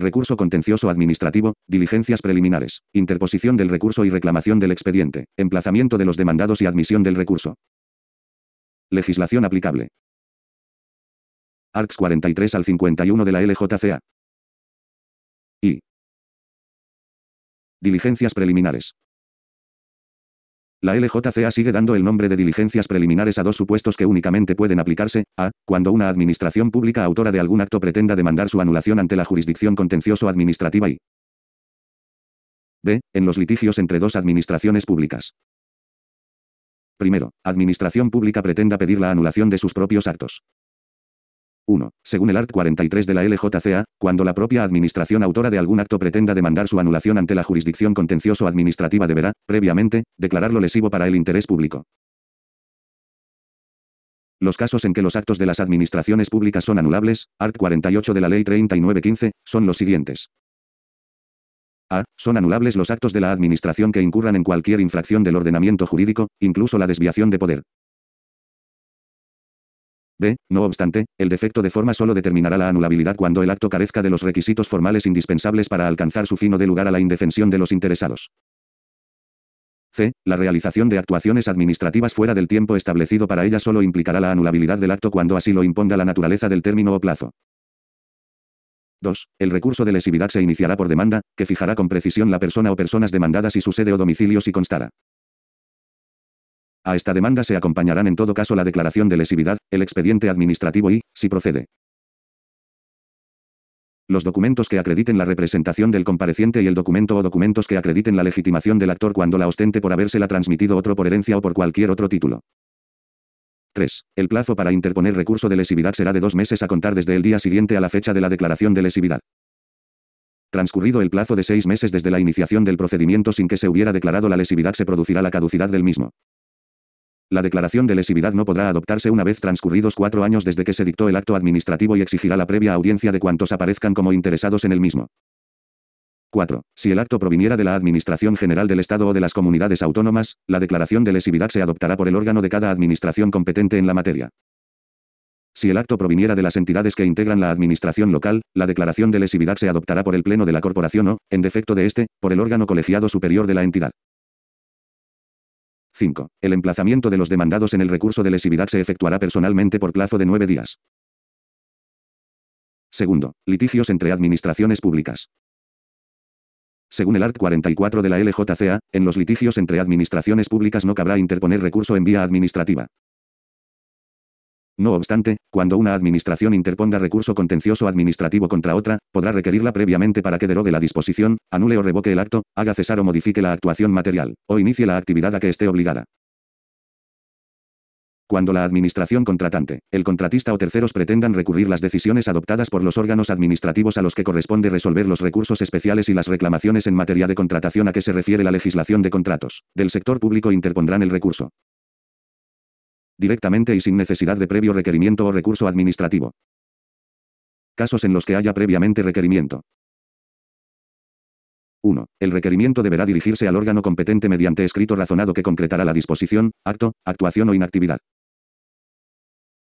Recurso contencioso administrativo, diligencias preliminares, interposición del recurso y reclamación del expediente, emplazamiento de los demandados y admisión del recurso. Legislación aplicable. ARCS 43 al 51 de la LJCA. Y. Diligencias preliminares. La LJCA sigue dando el nombre de diligencias preliminares a dos supuestos que únicamente pueden aplicarse, a, cuando una administración pública autora de algún acto pretenda demandar su anulación ante la jurisdicción contencioso-administrativa y b. en los litigios entre dos administraciones públicas. Primero, administración pública pretenda pedir la anulación de sus propios actos. 1. Según el art. 43 de la LJCA, cuando la propia administración autora de algún acto pretenda demandar su anulación ante la jurisdicción contencioso-administrativa deberá, previamente, declararlo lesivo para el interés público. Los casos en que los actos de las administraciones públicas son anulables, art. 48 de la Ley 3915, son los siguientes. A. Son anulables los actos de la Administración que incurran en cualquier infracción del ordenamiento jurídico, incluso la desviación de poder. B. No obstante, el defecto de forma solo determinará la anulabilidad cuando el acto carezca de los requisitos formales indispensables para alcanzar su fin o lugar a la indefensión de los interesados. C. La realización de actuaciones administrativas fuera del tiempo establecido para ella solo implicará la anulabilidad del acto cuando así lo imponga la naturaleza del término o plazo. 2. El recurso de lesividad se iniciará por demanda, que fijará con precisión la persona o personas demandadas y su sede o domicilio si constara. A esta demanda se acompañarán en todo caso la declaración de lesividad, el expediente administrativo y, si procede, los documentos que acrediten la representación del compareciente y el documento o documentos que acrediten la legitimación del actor cuando la ostente por habérsela transmitido otro por herencia o por cualquier otro título. 3. El plazo para interponer recurso de lesividad será de dos meses a contar desde el día siguiente a la fecha de la declaración de lesividad. Transcurrido el plazo de seis meses desde la iniciación del procedimiento sin que se hubiera declarado la lesividad se producirá la caducidad del mismo. La declaración de lesividad no podrá adoptarse una vez transcurridos cuatro años desde que se dictó el acto administrativo y exigirá la previa audiencia de cuantos aparezcan como interesados en el mismo. 4. Si el acto proviniera de la Administración General del Estado o de las comunidades autónomas, la declaración de lesividad se adoptará por el órgano de cada administración competente en la materia. Si el acto proviniera de las entidades que integran la administración local, la declaración de lesividad se adoptará por el Pleno de la Corporación o, en defecto de este, por el órgano colegiado superior de la entidad. 5. El emplazamiento de los demandados en el recurso de lesividad se efectuará personalmente por plazo de nueve días. Segundo, litigios entre administraciones públicas. Según el art. 44 de la LJCA, en los litigios entre administraciones públicas no cabrá interponer recurso en vía administrativa. No obstante, cuando una administración interponga recurso contencioso administrativo contra otra, podrá requerirla previamente para que derogue la disposición, anule o revoque el acto, haga cesar o modifique la actuación material, o inicie la actividad a que esté obligada. Cuando la administración contratante, el contratista o terceros pretendan recurrir las decisiones adoptadas por los órganos administrativos a los que corresponde resolver los recursos especiales y las reclamaciones en materia de contratación a que se refiere la legislación de contratos, del sector público interpondrán el recurso directamente y sin necesidad de previo requerimiento o recurso administrativo. Casos en los que haya previamente requerimiento. 1. El requerimiento deberá dirigirse al órgano competente mediante escrito razonado que concretará la disposición, acto, actuación o inactividad.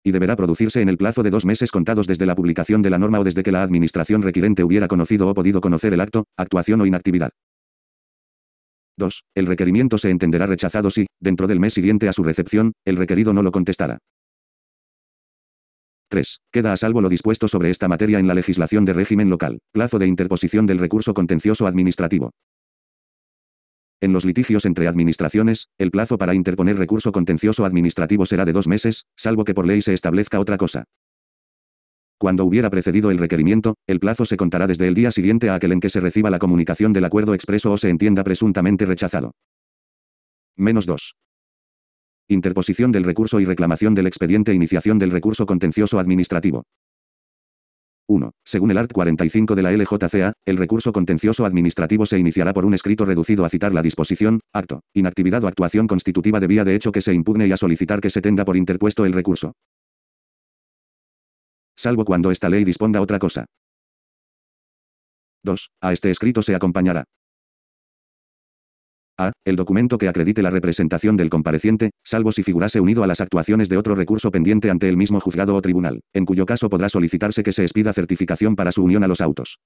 Y deberá producirse en el plazo de dos meses contados desde la publicación de la norma o desde que la administración requirente hubiera conocido o podido conocer el acto, actuación o inactividad. 2. El requerimiento se entenderá rechazado si, dentro del mes siguiente a su recepción, el requerido no lo contestara. 3. Queda a salvo lo dispuesto sobre esta materia en la legislación de régimen local. Plazo de interposición del recurso contencioso administrativo. En los litigios entre administraciones, el plazo para interponer recurso contencioso administrativo será de dos meses, salvo que por ley se establezca otra cosa. Cuando hubiera precedido el requerimiento, el plazo se contará desde el día siguiente a aquel en que se reciba la comunicación del acuerdo expreso o se entienda presuntamente rechazado. Menos 2. Interposición del recurso y reclamación del expediente Iniciación del recurso contencioso administrativo. 1. Según el art. 45 de la LJCA, el recurso contencioso administrativo se iniciará por un escrito reducido a citar la disposición, acto, inactividad o actuación constitutiva de vía de hecho que se impugne y a solicitar que se tenga por interpuesto el recurso salvo cuando esta ley disponga otra cosa. 2. A este escrito se acompañará. A. El documento que acredite la representación del compareciente, salvo si figurase unido a las actuaciones de otro recurso pendiente ante el mismo juzgado o tribunal, en cuyo caso podrá solicitarse que se expida certificación para su unión a los autos.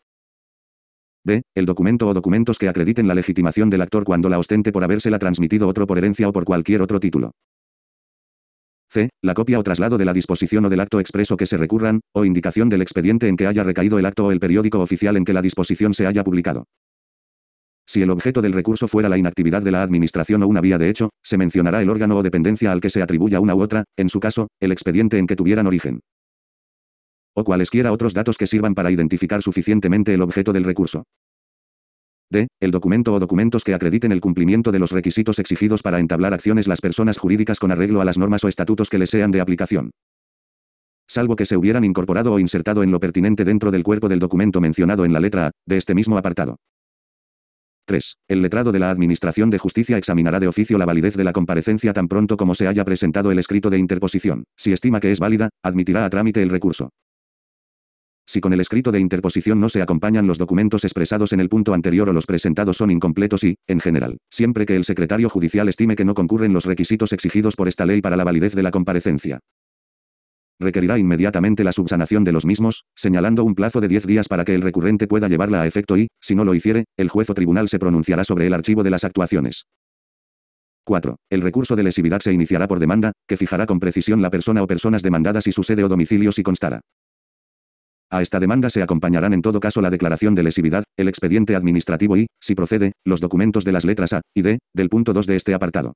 D. El documento o documentos que acrediten la legitimación del actor cuando la ostente por habérsela transmitido otro por herencia o por cualquier otro título. C. La copia o traslado de la disposición o del acto expreso que se recurran, o indicación del expediente en que haya recaído el acto o el periódico oficial en que la disposición se haya publicado. Si el objeto del recurso fuera la inactividad de la Administración o una vía de hecho, se mencionará el órgano o dependencia al que se atribuya una u otra, en su caso, el expediente en que tuvieran origen. O cualesquiera otros datos que sirvan para identificar suficientemente el objeto del recurso. D. El documento o documentos que acrediten el cumplimiento de los requisitos exigidos para entablar acciones las personas jurídicas con arreglo a las normas o estatutos que les sean de aplicación. Salvo que se hubieran incorporado o insertado en lo pertinente dentro del cuerpo del documento mencionado en la letra A, de este mismo apartado. 3. El letrado de la Administración de Justicia examinará de oficio la validez de la comparecencia tan pronto como se haya presentado el escrito de interposición. Si estima que es válida, admitirá a trámite el recurso. Si con el escrito de interposición no se acompañan los documentos expresados en el punto anterior o los presentados son incompletos y, en general, siempre que el secretario judicial estime que no concurren los requisitos exigidos por esta ley para la validez de la comparecencia, requerirá inmediatamente la subsanación de los mismos, señalando un plazo de 10 días para que el recurrente pueda llevarla a efecto y, si no lo hiciere, el juez o tribunal se pronunciará sobre el archivo de las actuaciones. 4. El recurso de lesividad se iniciará por demanda, que fijará con precisión la persona o personas demandadas y su sede o domicilio si constara. A esta demanda se acompañarán en todo caso la declaración de lesividad, el expediente administrativo y, si procede, los documentos de las letras A y D, del punto 2 de este apartado.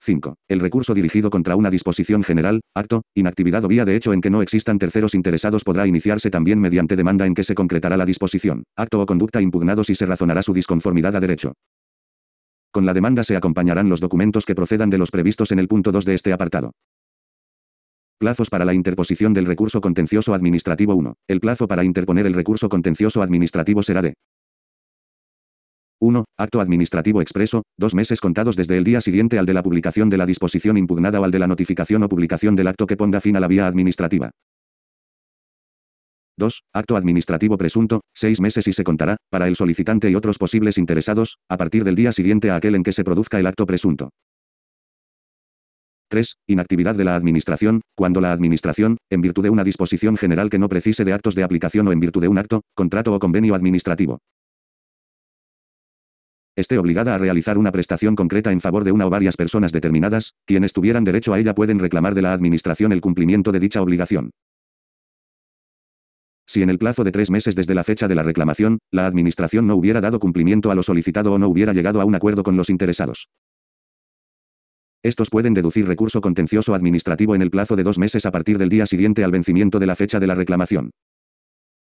5. El recurso dirigido contra una disposición general, acto, inactividad o vía de hecho en que no existan terceros interesados podrá iniciarse también mediante demanda en que se concretará la disposición, acto o conducta impugnados y se razonará su disconformidad a derecho. Con la demanda se acompañarán los documentos que procedan de los previstos en el punto 2 de este apartado. Plazos para la interposición del recurso contencioso administrativo 1. El plazo para interponer el recurso contencioso administrativo será de 1. Acto administrativo expreso, dos meses contados desde el día siguiente al de la publicación de la disposición impugnada o al de la notificación o publicación del acto que ponga fin a la vía administrativa. 2. Acto administrativo presunto, seis meses y se contará, para el solicitante y otros posibles interesados, a partir del día siguiente a aquel en que se produzca el acto presunto. 3. Inactividad de la Administración, cuando la Administración, en virtud de una disposición general que no precise de actos de aplicación o en virtud de un acto, contrato o convenio administrativo, esté obligada a realizar una prestación concreta en favor de una o varias personas determinadas, quienes tuvieran derecho a ella pueden reclamar de la Administración el cumplimiento de dicha obligación. Si en el plazo de tres meses desde la fecha de la reclamación, la Administración no hubiera dado cumplimiento a lo solicitado o no hubiera llegado a un acuerdo con los interesados. Estos pueden deducir recurso contencioso administrativo en el plazo de dos meses a partir del día siguiente al vencimiento de la fecha de la reclamación.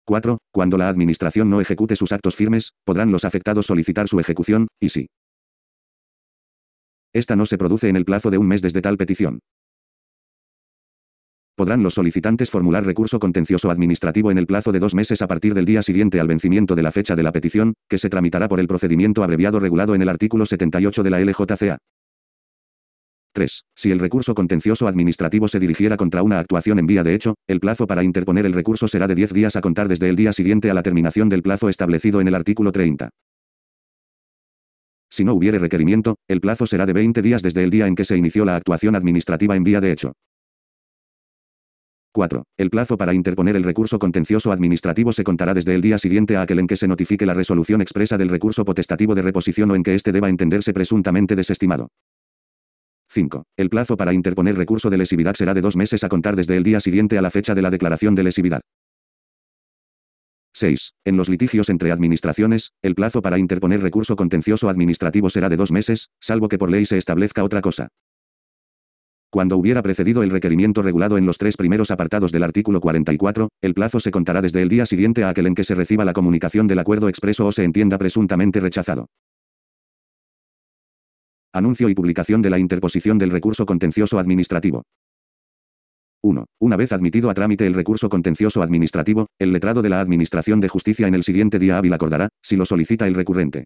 4. Cuando la Administración no ejecute sus actos firmes, podrán los afectados solicitar su ejecución, y si esta no se produce en el plazo de un mes desde tal petición. Podrán los solicitantes formular recurso contencioso administrativo en el plazo de dos meses a partir del día siguiente al vencimiento de la fecha de la petición, que se tramitará por el procedimiento abreviado regulado en el artículo 78 de la LJCA. 3. Si el recurso contencioso administrativo se dirigiera contra una actuación en vía de hecho, el plazo para interponer el recurso será de 10 días a contar desde el día siguiente a la terminación del plazo establecido en el artículo 30. Si no hubiere requerimiento, el plazo será de 20 días desde el día en que se inició la actuación administrativa en vía de hecho. 4. El plazo para interponer el recurso contencioso administrativo se contará desde el día siguiente a aquel en que se notifique la resolución expresa del recurso potestativo de reposición o en que éste deba entenderse presuntamente desestimado. 5. El plazo para interponer recurso de lesividad será de dos meses a contar desde el día siguiente a la fecha de la declaración de lesividad. 6. En los litigios entre administraciones, el plazo para interponer recurso contencioso administrativo será de dos meses, salvo que por ley se establezca otra cosa. Cuando hubiera precedido el requerimiento regulado en los tres primeros apartados del artículo 44, el plazo se contará desde el día siguiente a aquel en que se reciba la comunicación del acuerdo expreso o se entienda presuntamente rechazado. Anuncio y publicación de la interposición del recurso contencioso administrativo. 1. Una vez admitido a trámite el recurso contencioso administrativo, el letrado de la Administración de Justicia en el siguiente día hábil acordará, si lo solicita el recurrente,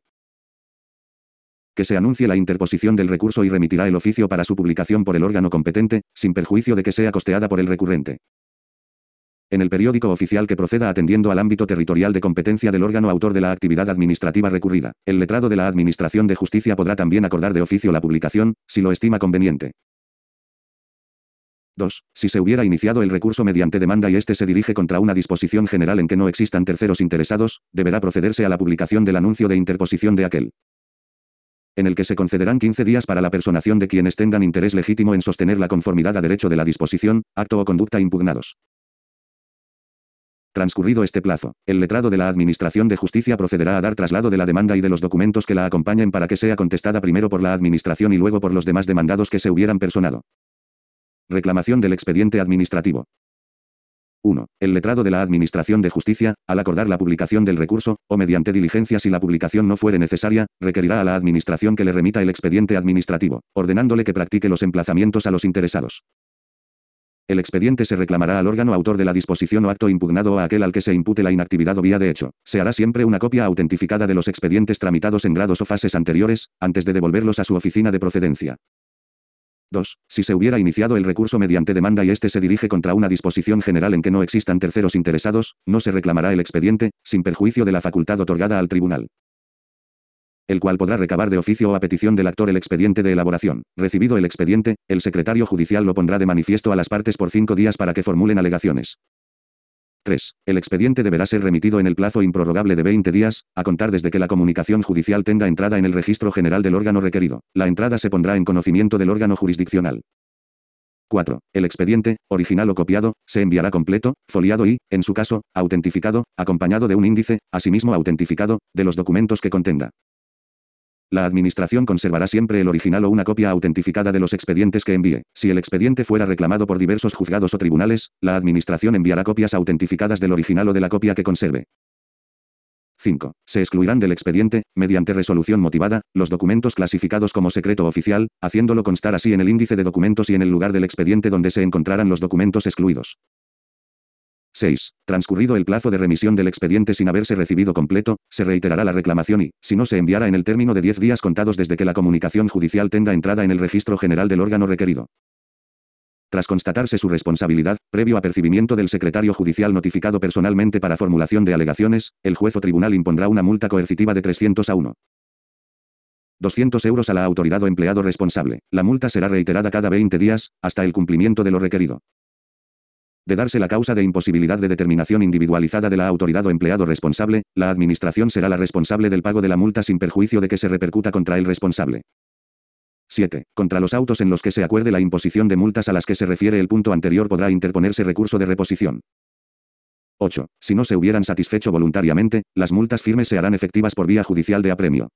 que se anuncie la interposición del recurso y remitirá el oficio para su publicación por el órgano competente, sin perjuicio de que sea costeada por el recurrente en el periódico oficial que proceda atendiendo al ámbito territorial de competencia del órgano autor de la actividad administrativa recurrida. El letrado de la Administración de Justicia podrá también acordar de oficio la publicación, si lo estima conveniente. 2. Si se hubiera iniciado el recurso mediante demanda y éste se dirige contra una disposición general en que no existan terceros interesados, deberá procederse a la publicación del anuncio de interposición de aquel en el que se concederán 15 días para la personación de quienes tengan interés legítimo en sostener la conformidad a derecho de la disposición, acto o conducta impugnados. Transcurrido este plazo, el letrado de la Administración de Justicia procederá a dar traslado de la demanda y de los documentos que la acompañen para que sea contestada primero por la Administración y luego por los demás demandados que se hubieran personado. Reclamación del expediente administrativo. 1. El letrado de la Administración de Justicia, al acordar la publicación del recurso, o mediante diligencia si la publicación no fuere necesaria, requerirá a la Administración que le remita el expediente administrativo, ordenándole que practique los emplazamientos a los interesados. El expediente se reclamará al órgano autor de la disposición o acto impugnado o a aquel al que se impute la inactividad o vía de hecho. Se hará siempre una copia autentificada de los expedientes tramitados en grados o fases anteriores, antes de devolverlos a su oficina de procedencia. 2. Si se hubiera iniciado el recurso mediante demanda y éste se dirige contra una disposición general en que no existan terceros interesados, no se reclamará el expediente, sin perjuicio de la facultad otorgada al tribunal el cual podrá recabar de oficio o a petición del actor el expediente de elaboración. Recibido el expediente, el secretario judicial lo pondrá de manifiesto a las partes por cinco días para que formulen alegaciones. 3. El expediente deberá ser remitido en el plazo improrrogable de 20 días, a contar desde que la comunicación judicial tenga entrada en el registro general del órgano requerido. La entrada se pondrá en conocimiento del órgano jurisdiccional. 4. El expediente, original o copiado, se enviará completo, foliado y, en su caso, autentificado, acompañado de un índice, asimismo autentificado, de los documentos que contenga. La Administración conservará siempre el original o una copia autentificada de los expedientes que envíe. Si el expediente fuera reclamado por diversos juzgados o tribunales, la Administración enviará copias autentificadas del original o de la copia que conserve. 5. Se excluirán del expediente, mediante resolución motivada, los documentos clasificados como secreto oficial, haciéndolo constar así en el índice de documentos y en el lugar del expediente donde se encontraran los documentos excluidos. 6. Transcurrido el plazo de remisión del expediente sin haberse recibido completo, se reiterará la reclamación y, si no se enviara en el término de 10 días contados desde que la comunicación judicial tenga entrada en el registro general del órgano requerido. Tras constatarse su responsabilidad, previo apercibimiento del secretario judicial notificado personalmente para formulación de alegaciones, el juez o tribunal impondrá una multa coercitiva de 300 a 1. 200 euros a la autoridad o empleado responsable. La multa será reiterada cada 20 días, hasta el cumplimiento de lo requerido de darse la causa de imposibilidad de determinación individualizada de la autoridad o empleado responsable, la Administración será la responsable del pago de la multa sin perjuicio de que se repercuta contra el responsable. 7. Contra los autos en los que se acuerde la imposición de multas a las que se refiere el punto anterior podrá interponerse recurso de reposición. 8. Si no se hubieran satisfecho voluntariamente, las multas firmes se harán efectivas por vía judicial de apremio.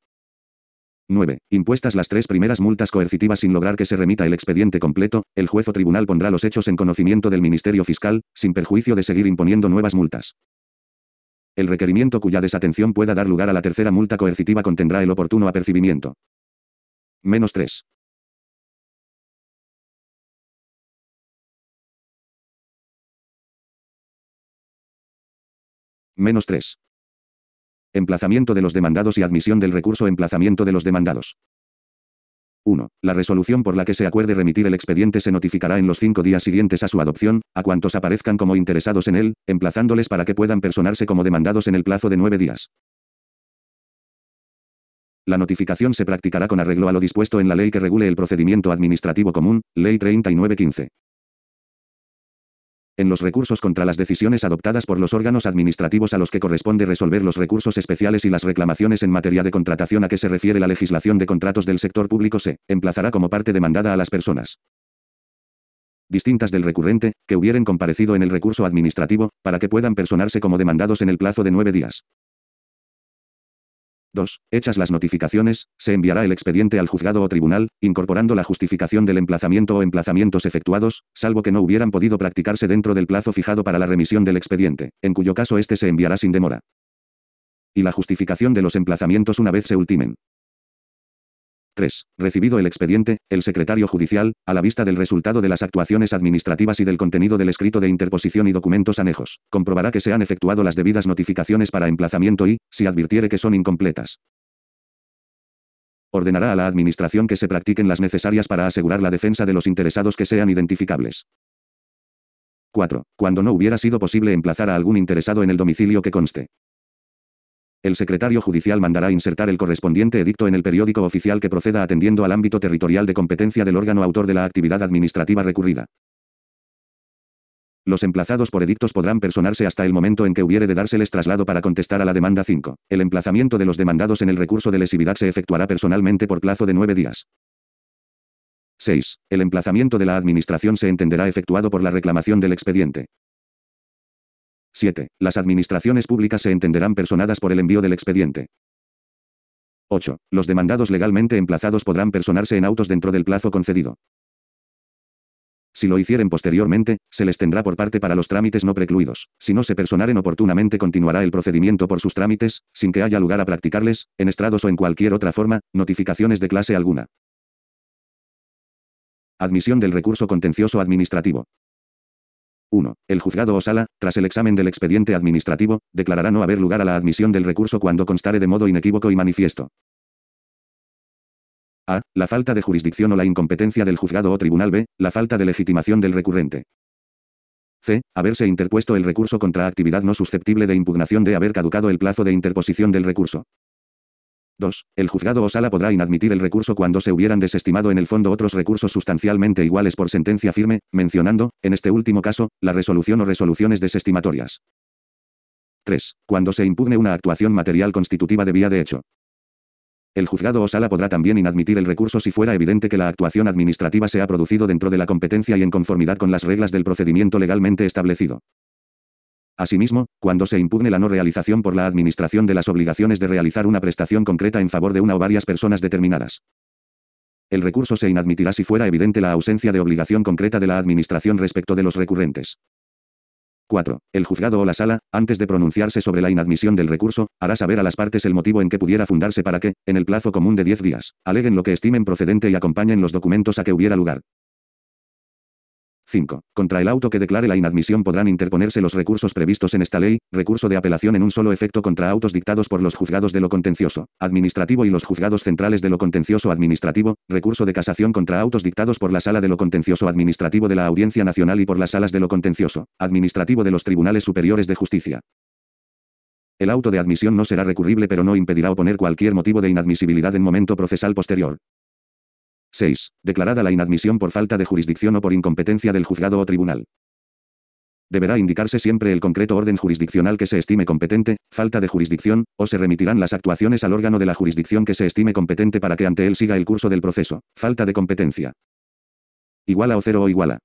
9. Impuestas las tres primeras multas coercitivas sin lograr que se remita el expediente completo, el juez o tribunal pondrá los hechos en conocimiento del Ministerio Fiscal, sin perjuicio de seguir imponiendo nuevas multas. El requerimiento cuya desatención pueda dar lugar a la tercera multa coercitiva contendrá el oportuno apercibimiento. Menos 3. Menos 3. Emplazamiento de los demandados y admisión del recurso emplazamiento de los demandados. 1. La resolución por la que se acuerde remitir el expediente se notificará en los cinco días siguientes a su adopción, a cuantos aparezcan como interesados en él, emplazándoles para que puedan personarse como demandados en el plazo de nueve días. La notificación se practicará con arreglo a lo dispuesto en la ley que regule el procedimiento administrativo común, Ley 3915 en los recursos contra las decisiones adoptadas por los órganos administrativos a los que corresponde resolver los recursos especiales y las reclamaciones en materia de contratación a que se refiere la legislación de contratos del sector público se emplazará como parte demandada a las personas distintas del recurrente, que hubieren comparecido en el recurso administrativo, para que puedan personarse como demandados en el plazo de nueve días. 2. Hechas las notificaciones, se enviará el expediente al juzgado o tribunal, incorporando la justificación del emplazamiento o emplazamientos efectuados, salvo que no hubieran podido practicarse dentro del plazo fijado para la remisión del expediente, en cuyo caso éste se enviará sin demora. Y la justificación de los emplazamientos una vez se ultimen. 3. Recibido el expediente, el secretario judicial, a la vista del resultado de las actuaciones administrativas y del contenido del escrito de interposición y documentos anejos, comprobará que se han efectuado las debidas notificaciones para emplazamiento y, si advirtiere que son incompletas, ordenará a la Administración que se practiquen las necesarias para asegurar la defensa de los interesados que sean identificables. 4. Cuando no hubiera sido posible emplazar a algún interesado en el domicilio que conste el secretario judicial mandará insertar el correspondiente edicto en el periódico oficial que proceda atendiendo al ámbito territorial de competencia del órgano autor de la actividad administrativa recurrida. Los emplazados por edictos podrán personarse hasta el momento en que hubiere de dárseles traslado para contestar a la demanda 5. El emplazamiento de los demandados en el recurso de lesividad se efectuará personalmente por plazo de nueve días. 6. El emplazamiento de la Administración se entenderá efectuado por la reclamación del expediente. 7. Las administraciones públicas se entenderán personadas por el envío del expediente. 8. Los demandados legalmente emplazados podrán personarse en autos dentro del plazo concedido. Si lo hicieren posteriormente, se les tendrá por parte para los trámites no precluidos. Si no se personaren oportunamente continuará el procedimiento por sus trámites, sin que haya lugar a practicarles, en estrados o en cualquier otra forma, notificaciones de clase alguna. Admisión del recurso contencioso administrativo. 1. El juzgado o sala, tras el examen del expediente administrativo, declarará no haber lugar a la admisión del recurso cuando constare de modo inequívoco y manifiesto. A. La falta de jurisdicción o la incompetencia del juzgado o tribunal B. La falta de legitimación del recurrente. C. Haberse interpuesto el recurso contra actividad no susceptible de impugnación de haber caducado el plazo de interposición del recurso. 2. El juzgado o sala podrá inadmitir el recurso cuando se hubieran desestimado en el fondo otros recursos sustancialmente iguales por sentencia firme, mencionando, en este último caso, la resolución o resoluciones desestimatorias. 3. Cuando se impugne una actuación material constitutiva de vía de hecho. El juzgado o sala podrá también inadmitir el recurso si fuera evidente que la actuación administrativa se ha producido dentro de la competencia y en conformidad con las reglas del procedimiento legalmente establecido. Asimismo, cuando se impugne la no realización por la Administración de las obligaciones de realizar una prestación concreta en favor de una o varias personas determinadas. El recurso se inadmitirá si fuera evidente la ausencia de obligación concreta de la Administración respecto de los recurrentes. 4. El juzgado o la sala, antes de pronunciarse sobre la inadmisión del recurso, hará saber a las partes el motivo en que pudiera fundarse para que, en el plazo común de 10 días, aleguen lo que estimen procedente y acompañen los documentos a que hubiera lugar. 5. Contra el auto que declare la inadmisión podrán interponerse los recursos previstos en esta ley, recurso de apelación en un solo efecto contra autos dictados por los juzgados de lo contencioso, administrativo y los juzgados centrales de lo contencioso administrativo, recurso de casación contra autos dictados por la sala de lo contencioso administrativo de la Audiencia Nacional y por las salas de lo contencioso, administrativo de los tribunales superiores de justicia. El auto de admisión no será recurrible pero no impedirá oponer cualquier motivo de inadmisibilidad en momento procesal posterior. 6. Declarada la inadmisión por falta de jurisdicción o por incompetencia del juzgado o tribunal. Deberá indicarse siempre el concreto orden jurisdiccional que se estime competente, falta de jurisdicción, o se remitirán las actuaciones al órgano de la jurisdicción que se estime competente para que ante él siga el curso del proceso. Falta de competencia. Iguala o cero o iguala.